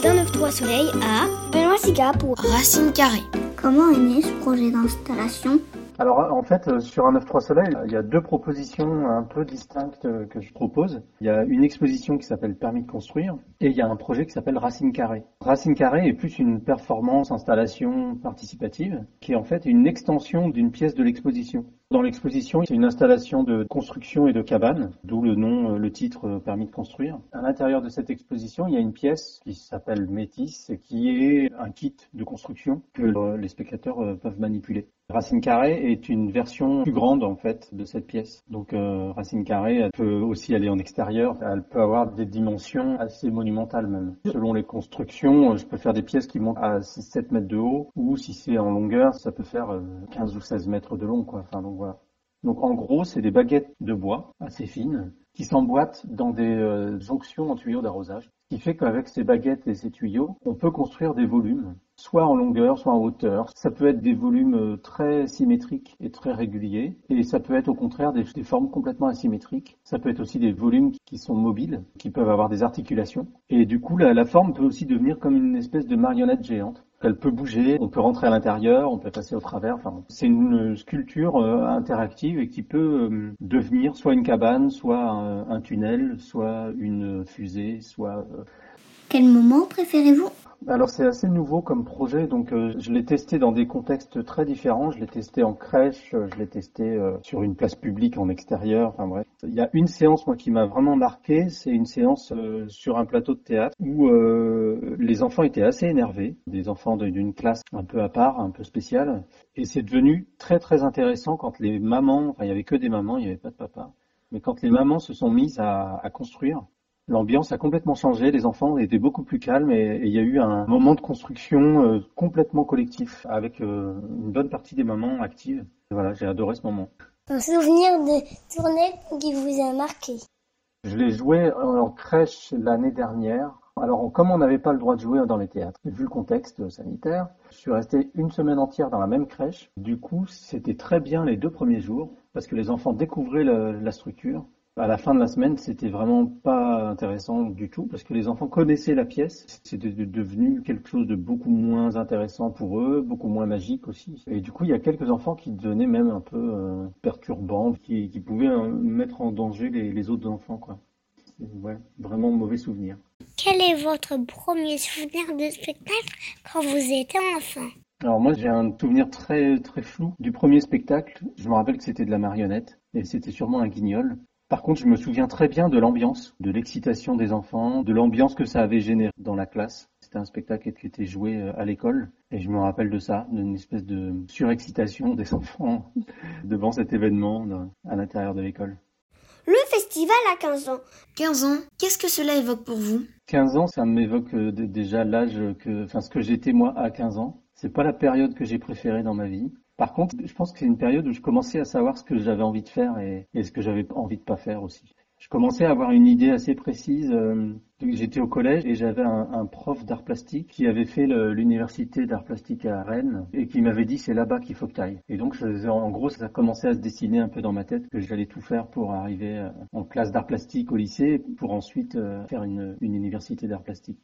3 soleils à Benoît Siga pour Racine Carrée. Comment est né ce projet d'installation? Alors en fait, euh, sur un 9-3 Soleil, il y a deux propositions un peu distinctes euh, que je propose. Il y a une exposition qui s'appelle Permis de construire et il y a un projet qui s'appelle Racine Carrée. Racine Carrée est plus une performance installation participative qui est en fait une extension d'une pièce de l'exposition. Dans l'exposition, c'est une installation de construction et de cabane, d'où le nom, euh, le titre Permis de construire. À l'intérieur de cette exposition, il y a une pièce qui s'appelle Métis qui est un kit de construction que les spectateurs peuvent manipuler. Racine carrée est une version plus grande en fait de cette pièce. Donc euh, Racine carrée, peut aussi aller en extérieur. Elle peut avoir des dimensions assez monumentales même. Selon les constructions, je peux faire des pièces qui montent à 6-7 mètres de haut ou si c'est en longueur, ça peut faire 15 euh, ou 16 mètres de long. Quoi. Donc en gros, c'est des baguettes de bois assez fines qui s'emboîtent dans des euh, jonctions en tuyaux d'arrosage. Ce qui fait qu'avec ces baguettes et ces tuyaux, on peut construire des volumes soit en longueur, soit en hauteur. Ça peut être des volumes euh, très symétriques et très réguliers, et ça peut être au contraire des, formes complètement asymétriques. Ça peut être aussi des volumes qui sont mobiles, qui peuvent avoir des articulations. Et du coup, la, forme peut aussi devenir comme une espèce de marionnette géante. Elle peut bouger, on peut rentrer à l'intérieur, on peut passer au travers. Enfin, c'est une sculpture euh, interactive et qui peut euh, devenir soit une cabane, soit un, tunnel, soit une fusée, soit. Quel moment préférez-vous alors c'est assez nouveau comme projet, donc euh, je l'ai testé dans des contextes très différents. Je l'ai testé en crèche, je l'ai testé euh, sur une place publique en extérieur. Enfin bref, il y a une séance moi qui m'a vraiment marqué, c'est une séance euh, sur un plateau de théâtre où les enfants étaient assez énervés, des enfants d'une classe un peu à part, un peu spéciale, et c'est devenu très très intéressant quand les mamans, enfin il y avait que des mamans, il n'y avait pas de papa, mais quand les mamans se sont mises à, à construire L'ambiance a complètement changé, les enfants étaient beaucoup plus calmes et, il y a eu un moment de construction euh, complètement collectif avec euh, une bonne partie des mamans actives. voilà, j'ai adoré ce moment. Un souvenir de tournée qui vous a marqué? Je l'ai joué en crèche l'année dernière. Alors, comme on n'avait pas le droit de jouer dans les théâtres, vu le contexte sanitaire, je suis resté une semaine entière dans la même crèche. Du coup, c'était très bien les deux premiers jours parce que les enfants découvraient la structure à la fin de la semaine, c'était vraiment pas intéressant du tout parce que les enfants connaissaient la pièce. C'était devenu quelque chose de beaucoup moins intéressant pour eux, beaucoup moins magique aussi. Et du coup, il y a quelques enfants qui devenaient même un peu euh, perturbants, qui, pouvaient euh, mettre en danger les, autres enfants, quoi. Ouais, vraiment mauvais souvenir. Quel est votre premier souvenir de spectacle quand vous étiez enfant? Alors moi j'ai un souvenir très très flou du premier spectacle. Je me rappelle que c'était de la marionnette et c'était sûrement un guignol. Par contre, je me souviens très bien de l'ambiance, de l'excitation des enfants, de l'ambiance que ça avait généré dans la classe. C'était un spectacle qui était joué euh, à l'école et je me rappelle de ça, d'une espèce de surexcitation des enfants devant cet événement à l'intérieur de l'école. Le festival a 15 ans. 15 ans, qu'est-ce que cela évoque pour vous? 15 ans, ça m'évoque euh, déjà l'âge que, enfin ce que j'étais moi à 15 ans. C'est pas la période que j'ai préférée dans ma vie. Par contre, je pense que c'est une période où je commençais à savoir ce que j'avais envie de faire et, ce que j'avais envie de pas faire aussi. Je commençais à avoir une idée assez précise. Euh, j'étais au collège et j'avais un, prof d'art plastique qui avait fait l'université d'art plastique à Rennes et qui m'avait dit c'est là-bas qu'il faut que tu ailles. Et donc en gros ça commençait à se dessiner un peu dans ma tête que j'allais tout faire pour arriver euh, en classe d'art plastique au lycée pour ensuite euh, faire une université d'art plastique.